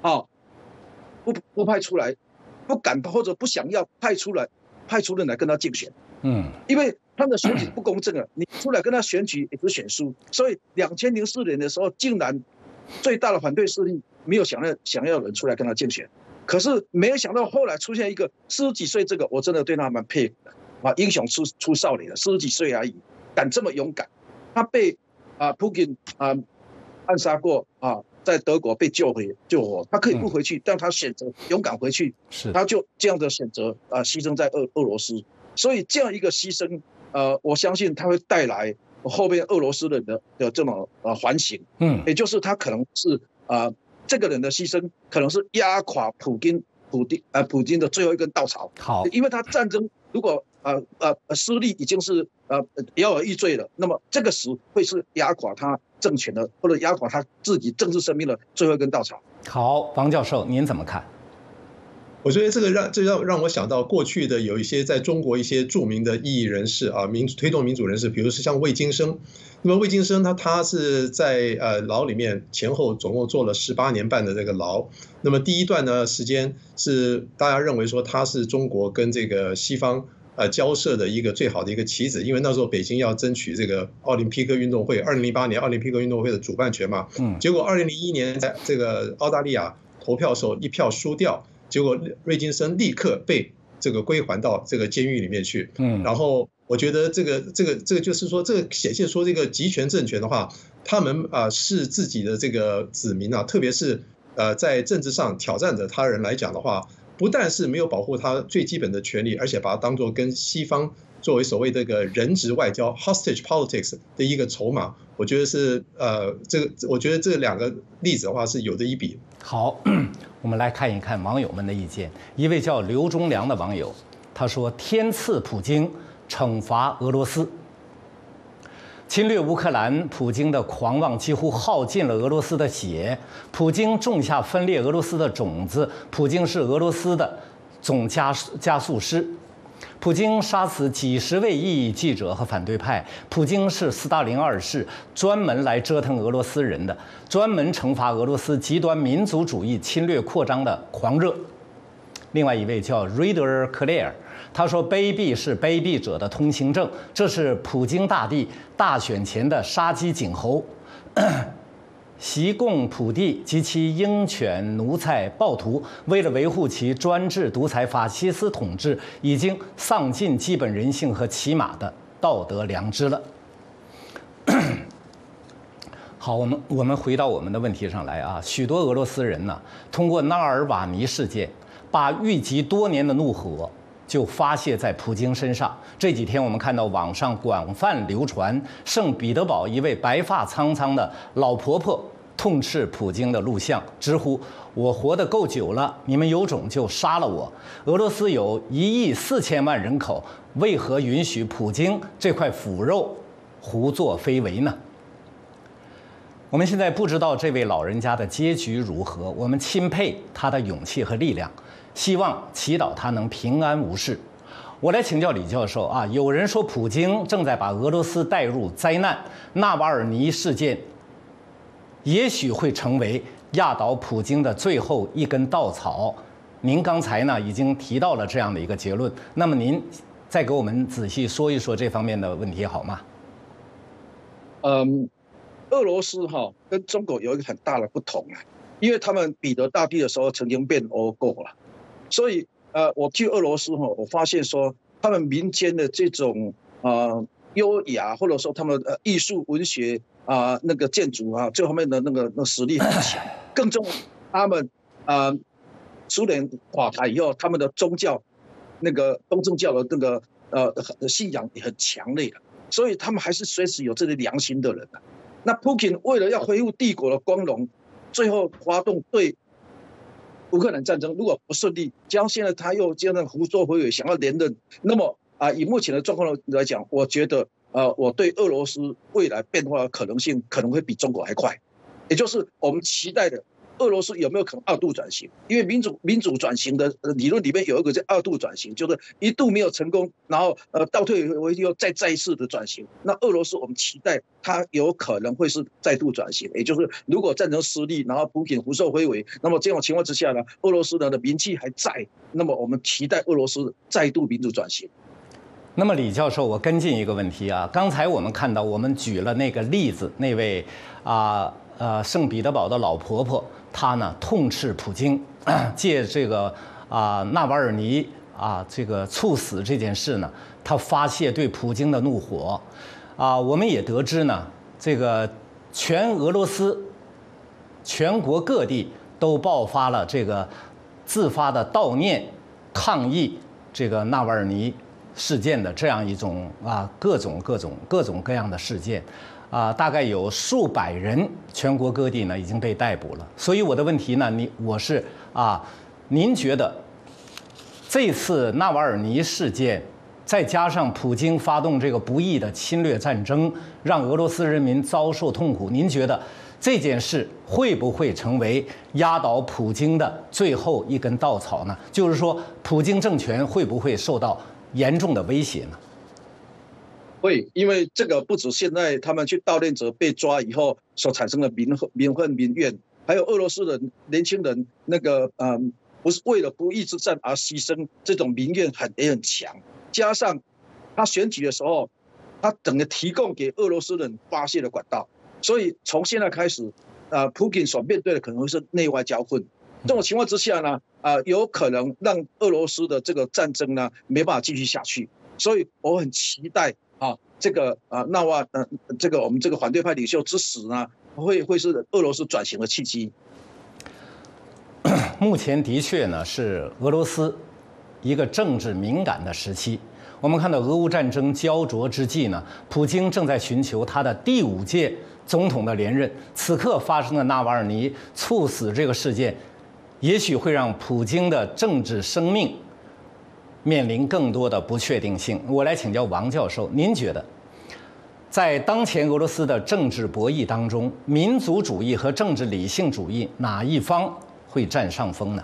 啊，不不派出来，不敢或者不想要派出来，派出人来跟他竞选，嗯，因为他的选举不公正啊，你出来跟他选举也是选输，所以两千零四年的时候，竟然最大的反对势力没有想要想要人出来跟他竞选，可是没有想到后来出现一个四十几岁，这个我真的对他蛮佩服的啊，英雄出出少年了，四十几岁而已，敢这么勇敢，他被啊普京啊暗杀过啊。在德国被救回救活，他可以不回去，但他选择勇敢回去，是。他就这样的选择啊，牺牲在俄俄罗斯，所以这样一个牺牲，呃，我相信他会带来后边俄罗斯人的的这种呃反省，嗯，也就是他可能是啊这个人的牺牲，可能是压垮普京普京呃普京的最后一根稻草，好，因为他战争如果呃呃失利已经是呃摇摇欲坠了，那么这个时会是压垮他。政权的或者压垮他自己政治生命的最后一根稻草。好，王教授，您怎么看？我觉得这个让这让让我想到过去的有一些在中国一些著名的异议人士啊，民推动民主人士，比如说像魏京生。那么魏京生他他是在呃牢里面前后总共坐了十八年半的这个牢。那么第一段呢时间是大家认为说他是中国跟这个西方。呃，交涉的一个最好的一个棋子，因为那时候北京要争取这个奥林匹克运动会，二零零八年奥林匹克运动会的主办权嘛。嗯。结果二零零一年在这个澳大利亚投票时候一票输掉，结果瑞金森立刻被这个归还到这个监狱里面去。嗯。然后我觉得这个这个这个就是说，这个显现说这个集权政权的话，他们啊是自己的这个子民啊，特别是呃在政治上挑战着他人来讲的话。不但是没有保护他最基本的权利，而且把它当做跟西方作为所谓这个人质外交 （hostage politics） 的一个筹码，我觉得是呃，这个我觉得这两个例子的话是有的一比。好，我们来看一看网友们的意见。一位叫刘忠良的网友他说：“天赐普京，惩罚俄罗斯。”侵略乌克兰，普京的狂妄几乎耗尽了俄罗斯的血。普京种下分裂俄罗斯的种子，普京是俄罗斯的总加加速师。普京杀死几十位异议记者和反对派。普京是斯大林二世，专门来折腾俄罗斯人的，专门惩罚俄罗斯极端民族主义侵略扩张的狂热。另外一位叫 Reader Claire。他说：“卑鄙是卑鄙者的通行证，这是普京大帝大选前的杀鸡儆猴。习共普帝及其鹰犬奴才暴徒，为了维护其专制独裁法西斯统治，已经丧尽基本人性和起码的道德良知了。”好，我们我们回到我们的问题上来啊，许多俄罗斯人呢，通过纳尔瓦尼事件，把郁积多年的怒火。就发泄在普京身上。这几天我们看到网上广泛流传圣彼得堡一位白发苍苍的老婆婆痛斥普京的录像，直呼我活得够久了，你们有种就杀了我。俄罗斯有一亿四千万人口，为何允许普京这块腐肉胡作非为呢？我们现在不知道这位老人家的结局如何，我们钦佩他的勇气和力量。希望祈祷他能平安无事。我来请教李教授啊，有人说普京正在把俄罗斯带入灾难，纳瓦尔尼事件也许会成为压倒普京的最后一根稻草。您刚才呢已经提到了这样的一个结论，那么您再给我们仔细说一说这方面的问题好吗？嗯，俄罗斯哈跟中国有一个很大的不同啊，因为他们彼得大帝的时候曾经变欧过了。所以，呃，我去俄罗斯哈，我发现说他们民间的这种啊优雅，或者说他们呃艺术文学啊那个建筑啊这方面的那个那实力很强。更重，他们啊苏联垮台以后，他们的宗教那个东正教的那个呃信仰也很强烈的，所以他们还是随时有这个良心的人的。那普京为了要恢复帝国的光荣，最后发动对。乌克兰战争如果不顺利，将现在他又这样胡作非为，想要连任，那么啊，以目前的状况来讲，我觉得呃，我对俄罗斯未来变化的可能性可能会比中国还快，也就是我们期待的俄罗斯有没有可能二度转型？因为民主民主转型的理论里面有一个叫二度转型，就是一度没有成功，然后呃倒退回又再再一次的转型。那俄罗斯我们期待它有可能会是再度转型，也就是如果战争失利，然后普京胡受非为，那么这种情况之下呢，俄罗斯呢的名气还在，那么我们期待俄罗斯再度民主转型。那么李教授，我跟进一个问题啊，刚才我们看到我们举了那个例子，那位啊呃圣彼得堡的老婆婆。他呢痛斥普京，借这个啊纳瓦尔尼啊这个猝死这件事呢，他发泄对普京的怒火，啊我们也得知呢，这个全俄罗斯全国各地都爆发了这个自发的悼念抗议这个纳瓦尔尼事件的这样一种啊各种各种各种各样的事件。啊，大概有数百人，全国各地呢已经被逮捕了。所以我的问题呢，你我是啊，您觉得这次纳瓦尔尼事件，再加上普京发动这个不义的侵略战争，让俄罗斯人民遭受痛苦，您觉得这件事会不会成为压倒普京的最后一根稻草呢？就是说，普京政权会不会受到严重的威胁呢？会，因为这个不止现在他们去悼念者被抓以后所产生的民恨、民恨、民怨，还有俄罗斯人年轻人那个嗯，不是为了不义之战而牺牲，这种民怨很也很强。加上他选举的时候，他整个提供给俄罗斯人发泄的管道，所以从现在开始，啊，普京所面对的可能会是内外交困。这种情况之下呢，啊，有可能让俄罗斯的这个战争呢没办法继续下去。所以我很期待。啊，这个啊，纳瓦呃，这个我们这个反对派领袖之死呢，会会是俄罗斯转型的契机。目前的确呢，是俄罗斯一个政治敏感的时期。我们看到俄乌战争焦灼之际呢，普京正在寻求他的第五届总统的连任。此刻发生的纳瓦尔尼猝死这个事件，也许会让普京的政治生命。面临更多的不确定性，我来请教王教授，您觉得，在当前俄罗斯的政治博弈当中，民族主义和政治理性主义哪一方会占上风呢？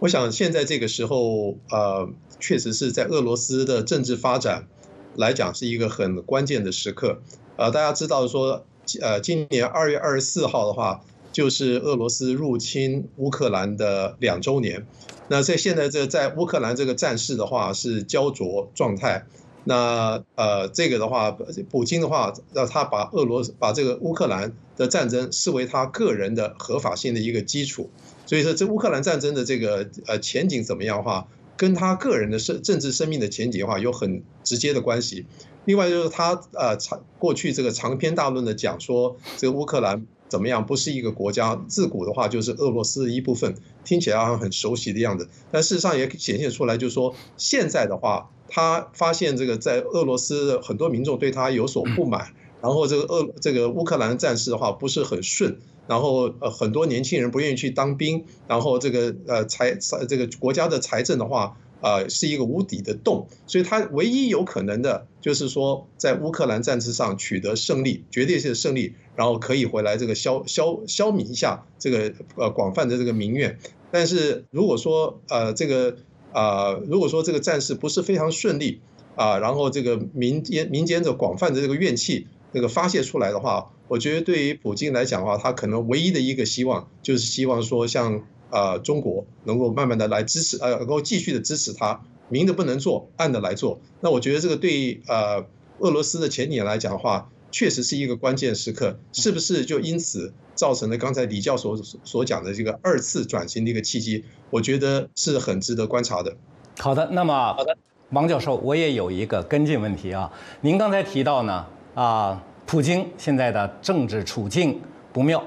我想现在这个时候，呃，确实是在俄罗斯的政治发展来讲是一个很关键的时刻。呃，大家知道说，呃，今年二月二十四号的话，就是俄罗斯入侵乌克兰的两周年。那在现在这在乌克兰这个战事的话是焦灼状态，那呃这个的话，普京的话让他把俄罗斯把这个乌克兰的战争视为他个人的合法性的一个基础，所以说这乌克兰战争的这个呃前景怎么样的话，跟他个人的生政治生命的前景的话有很直接的关系。另外就是他呃长过去这个长篇大论的讲说这个乌克兰。怎么样？不是一个国家，自古的话就是俄罗斯的一部分，听起来好像很熟悉的样子。但事实上也显现出来，就是说现在的话，他发现这个在俄罗斯很多民众对他有所不满，然后这个俄这个乌克兰战事的话不是很顺，然后呃很多年轻人不愿意去当兵，然后这个呃财财这个国家的财政的话。呃，是一个无底的洞，所以他唯一有可能的，就是说在乌克兰战事上取得胜利，绝对性的胜利，然后可以回来这个消消消弭一下这个呃广泛的这个民怨。但是如果说呃这个啊，如果说这个战事不是非常顺利啊，然后这个民间民间的广泛的这个怨气那个发泄出来的话，我觉得对于普京来讲的话，他可能唯一的一个希望就是希望说像。啊，中国能够慢慢的来支持，呃，能够继续的支持他，明的不能做，暗的来做。那我觉得这个对呃俄罗斯的前景来讲的话，确实是一个关键时刻。是不是就因此造成了刚才李教授所讲的这个二次转型的一个契机？我觉得是很值得观察的。好的，那么好的，王教授，我也有一个跟进问题啊。您刚才提到呢，啊，普京现在的政治处境不妙。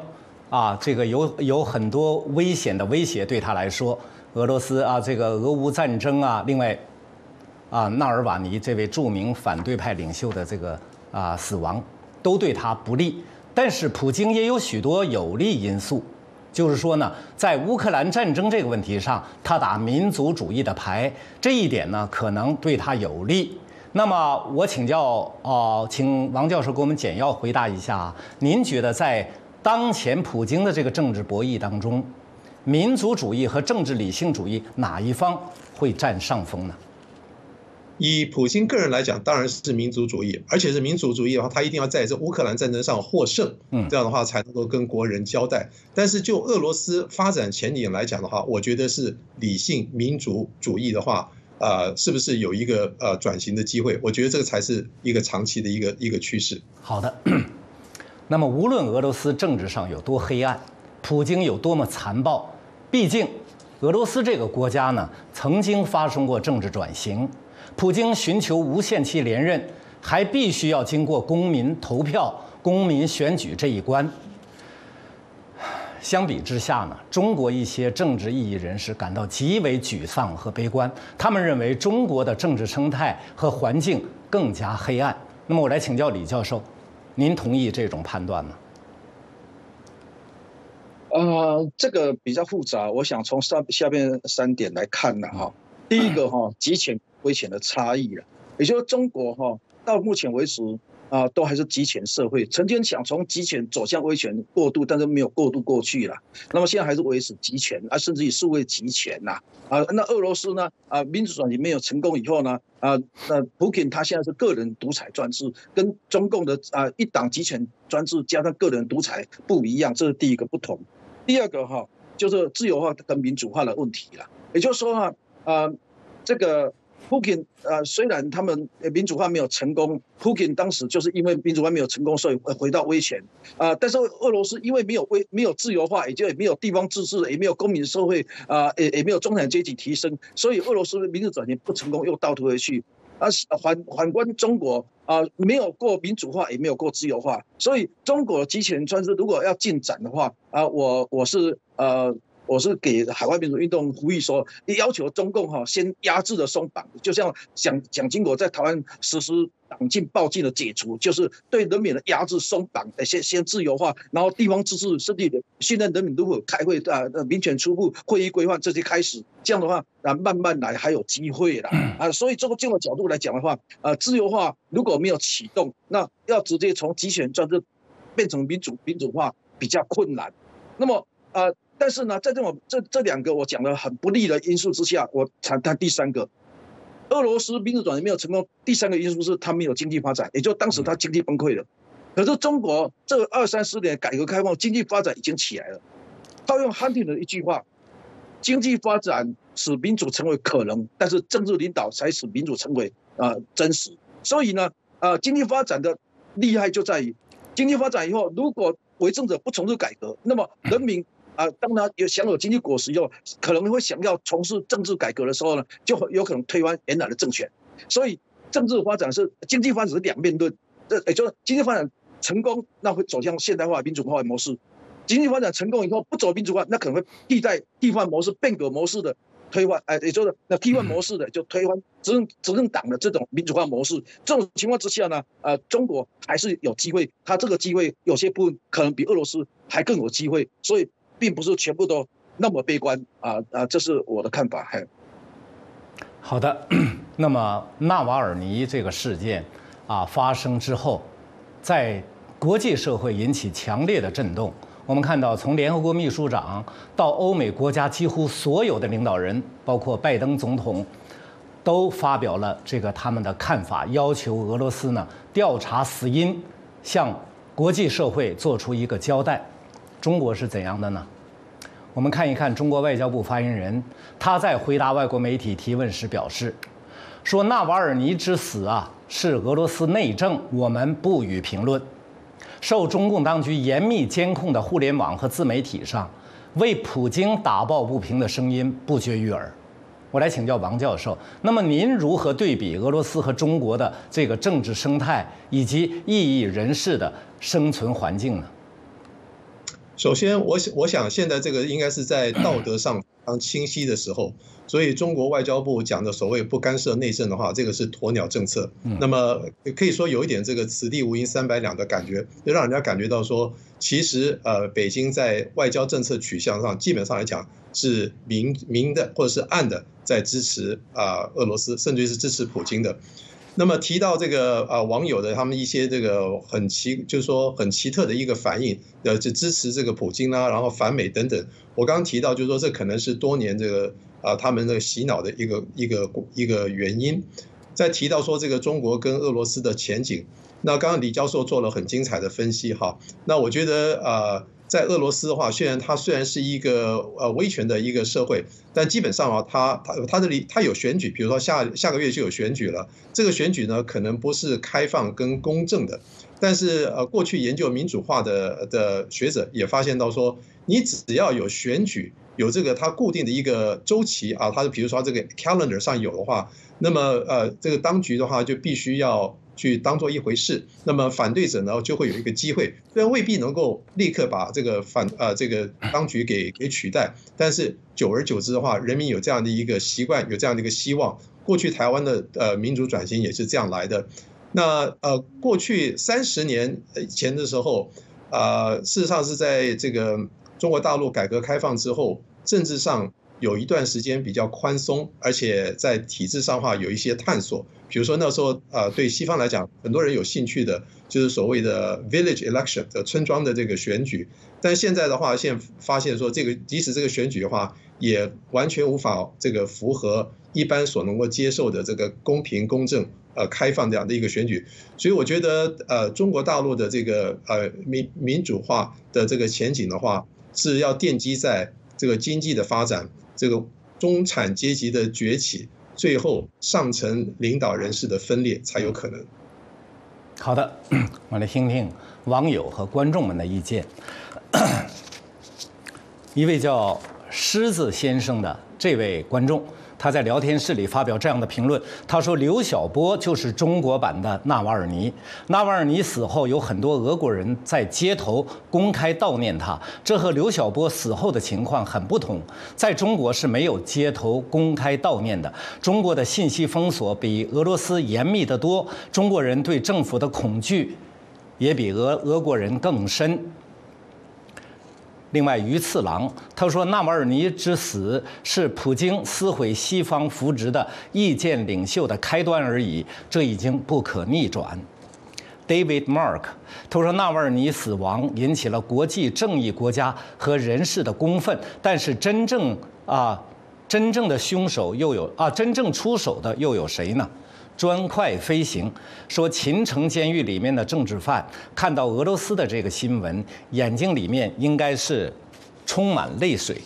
啊，这个有有很多危险的威胁对他来说，俄罗斯啊，这个俄乌战争啊，另外，啊，纳尔瓦尼这位著名反对派领袖的这个啊死亡，都对他不利。但是普京也有许多有利因素，就是说呢，在乌克兰战争这个问题上，他打民族主义的牌，这一点呢可能对他有利。那么我请教哦，请王教授给我们简要回答一下，您觉得在？当前普京的这个政治博弈当中，民族主义和政治理性主义哪一方会占上风呢？以普京个人来讲，当然是民族主义，而且是民族主义的话，他一定要在这乌克兰战争上获胜，嗯，这样的话才能够跟国人交代。但是就俄罗斯发展前景来讲的话，我觉得是理性民族主义的话，呃，是不是有一个呃转型的机会？我觉得这个才是一个长期的一个一个趋势。好的，那么无论俄罗斯政治上有多黑暗，普京有多么残暴，毕竟俄罗斯这个国家呢，曾经发生过政治转型。普京寻求无限期连任，还必须要经过公民投票、公民选举这一关。相比之下呢，中国一些政治异议人士感到极为沮丧和悲观。他们认为中国的政治生态和环境更加黑暗。那么，我来请教李教授，您同意这种判断吗？呃，这个比较复杂，我想从上下面三点来看呢，哈。第一个哈，极浅。危险的差异了，也就是中国哈到目前为止啊都还是集权社会，曾经想从集权走向威权过渡，但是没有过渡过去了。那么现在还是维持集权啊，甚至于数位集权呐啊。那俄罗斯呢啊民主转型没有成功以后呢啊那普京他现在是个人独裁专制，跟中共的啊一党集权专制加上个人独裁不一样，这是第一个不同。第二个哈就是自由化跟民主化的问题了，也就是说哈啊这个。普京呃，虽然他们民主化没有成功，普京当时就是因为民主化没有成功，所以回到威权啊。但是俄罗斯因为没有威没有自由化，也就也没有地方自治，也没有公民社会啊，也也没有中产阶级提升，所以俄罗斯的民主转型不成功，又倒退回去。啊，反反观中国啊，没有过民主化，也没有过自由化，所以中国集权专制如果要进展的话啊，我我是呃。我是给海外民主运动呼吁说，要求中共哈先压制的松绑，就像蒋蒋经国在台湾实施党禁报禁的解除，就是对人民的压制松绑，先先自由化，然后地方自治设立的训练人民如果开会啊，民权初步会议规范这些开始，这样的话啊慢慢来还有机会啦啊，所以从这个角度来讲的话，呃自由化如果没有启动，那要直接从集权专制变成民主民主化比较困难，那么呃。但是呢，在这种这这两个我讲的很不利的因素之下，我谈谈第三个，俄罗斯民主转型没有成功。第三个因素是它没有经济发展，也就当时它经济崩溃了。可是中国这二三十年改革开放，经济发展已经起来了。套用汉廷的一句话：经济发展使民主成为可能，但是政治领导才使民主成为啊真实。所以呢，呃，经济发展的厉害就在于，经济发展以后，如果为政者不从事改革，那么人民。啊，当他有享有经济果实以后，可能会想要从事政治改革的时候呢，就有可能推翻原来的政权。所以，政治发展是经济发展是两面论。这也就是经济发展成功，那会走向现代化、民主化的模式；经济发展成功以后，不走民主化，那可能会替代替换模式、变革模式的推翻。哎，也就是那替换模式的就推翻执政执政党的这种民主化模式。这种情况之下呢，呃，中国还是有机会。它这个机会有些部分可能比俄罗斯还更有机会。所以。并不是全部都那么悲观啊啊，这是我的看法。还好的，那么纳瓦尔尼这个事件啊发生之后，在国际社会引起强烈的震动。我们看到，从联合国秘书长到欧美国家几乎所有的领导人，包括拜登总统，都发表了这个他们的看法，要求俄罗斯呢调查死因，向国际社会做出一个交代。中国是怎样的呢？我们看一看中国外交部发言人，他在回答外国媒体提问时表示，说纳瓦尔尼之死啊是俄罗斯内政，我们不予评论。受中共当局严密监控的互联网和自媒体上，为普京打抱不平的声音不绝于耳。我来请教王教授，那么您如何对比俄罗斯和中国的这个政治生态以及异议人士的生存环境呢？首先，我想，我想现在这个应该是在道德上非常清晰的时候，所以中国外交部讲的所谓不干涉内政的话，这个是鸵鸟政策。那么可以说有一点这个此地无银三百两的感觉，就让人家感觉到说，其实呃，北京在外交政策取向上，基本上来讲是明明的或者是暗的在支持啊俄罗斯，甚至于是支持普京的。那么提到这个呃网友的他们一些这个很奇，就是说很奇特的一个反应，呃，就支持这个普京啊，然后反美等等。我刚刚提到就是说这可能是多年这个啊他们的洗脑的一个一个一个原因。在提到说这个中国跟俄罗斯的前景，那刚刚李教授做了很精彩的分析哈。那我觉得呃。在俄罗斯的话，虽然它虽然是一个呃威权的一个社会，但基本上啊，它它它这里它有选举，比如说下下个月就有选举了。这个选举呢，可能不是开放跟公正的，但是呃，过去研究民主化的的学者也发现到说，你只要有选举，有这个它固定的一个周期啊，它的比如说这个 calendar 上有的话，那么呃，这个当局的话就必须要。去当做一回事，那么反对者呢就会有一个机会，虽然未必能够立刻把这个反呃这个当局给给取代，但是久而久之的话，人民有这样的一个习惯，有这样的一个希望。过去台湾的呃民主转型也是这样来的。那呃过去三十年前的时候，呃事实上是在这个中国大陆改革开放之后，政治上。有一段时间比较宽松，而且在体制上话有一些探索。比如说那时候，呃，对西方来讲，很多人有兴趣的，就是所谓的 village election 的村庄的这个选举。但现在的话，现发现说，这个即使这个选举的话，也完全无法这个符合一般所能够接受的这个公平、公正、呃开放这样的一个选举。所以我觉得，呃，中国大陆的这个呃民民主化的这个前景的话，是要奠基在这个经济的发展。这个中产阶级的崛起，最后上层领导人士的分裂才有可能。好的，我来听听网友和观众们的意见。一位叫狮子先生的这位观众。他在聊天室里发表这样的评论：“他说，刘晓波就是中国版的纳瓦尔尼。纳瓦尔尼死后，有很多俄国人在街头公开悼念他，这和刘晓波死后的情况很不同。在中国是没有街头公开悼念的。中国的信息封锁比俄罗斯严密得多，中国人对政府的恐惧也比俄俄国人更深。”另外，鱼次郎他说：“纳瓦尔尼之死是普京撕毁西方扶植的意见领袖的开端而已，这已经不可逆转。” David Mark 他说：“纳瓦尔尼死亡引起了国际正义国家和人士的公愤，但是真正啊，真正的凶手又有啊，真正出手的又有谁呢？”砖块飞行说，秦城监狱里面的政治犯看到俄罗斯的这个新闻，眼睛里面应该是充满泪水。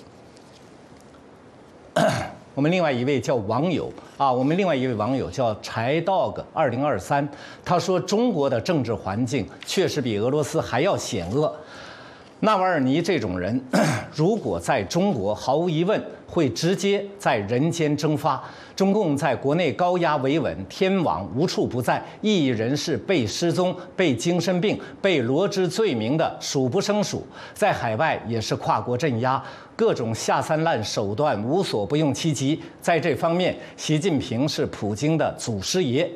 我们另外一位叫网友啊，我们另外一位网友叫柴 dog 二零二三，他说中国的政治环境确实比俄罗斯还要险恶。纳瓦尔尼这种人，如果在中国，毫无疑问会直接在人间蒸发。中共在国内高压维稳，天网无处不在，异议人士被失踪、被精神病、被罗织罪名的数不胜数。在海外也是跨国镇压，各种下三滥手段无所不用其极。在这方面，习近平是普京的祖师爷。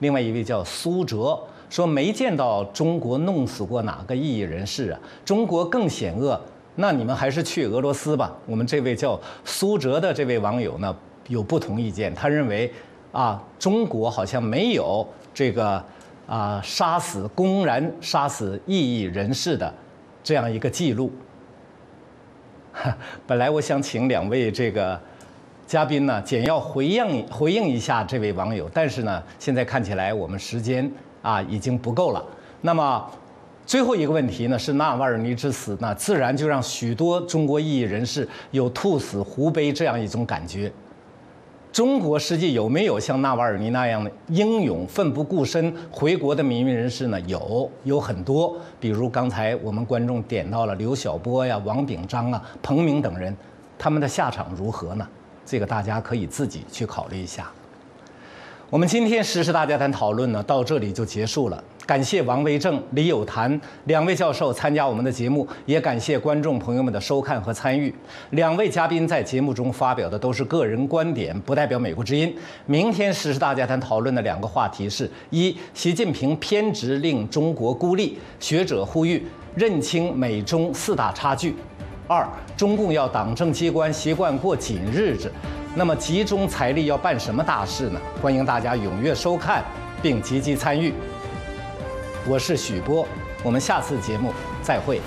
另外一位叫苏哲。说没见到中国弄死过哪个异议人士啊？中国更险恶，那你们还是去俄罗斯吧。我们这位叫苏哲的这位网友呢，有不同意见，他认为啊，中国好像没有这个啊杀死、公然杀死异议人士的这样一个记录。本来我想请两位这个嘉宾呢，简要回应回应一下这位网友，但是呢，现在看起来我们时间。啊，已经不够了。那么，最后一个问题呢，是纳瓦尔尼之死，那自然就让许多中国异议人士有兔死狐悲这样一种感觉。中国实际有没有像纳瓦尔尼那样的英勇奋不顾身回国的民运人士呢？有，有很多。比如刚才我们观众点到了刘晓波呀、王炳章啊、彭明等人，他们的下场如何呢？这个大家可以自己去考虑一下。我们今天时事大家谈讨论呢，到这里就结束了。感谢王维正、李有谭两位教授参加我们的节目，也感谢观众朋友们的收看和参与。两位嘉宾在节目中发表的都是个人观点，不代表美国之音。明天时事大家谈讨论的两个话题是：一、习近平偏执令中国孤立，学者呼吁认清美中四大差距；二、中共要党政机关习惯过紧日子。那么集中财力要办什么大事呢？欢迎大家踊跃收看并积极参与。我是许波，我们下次节目再会。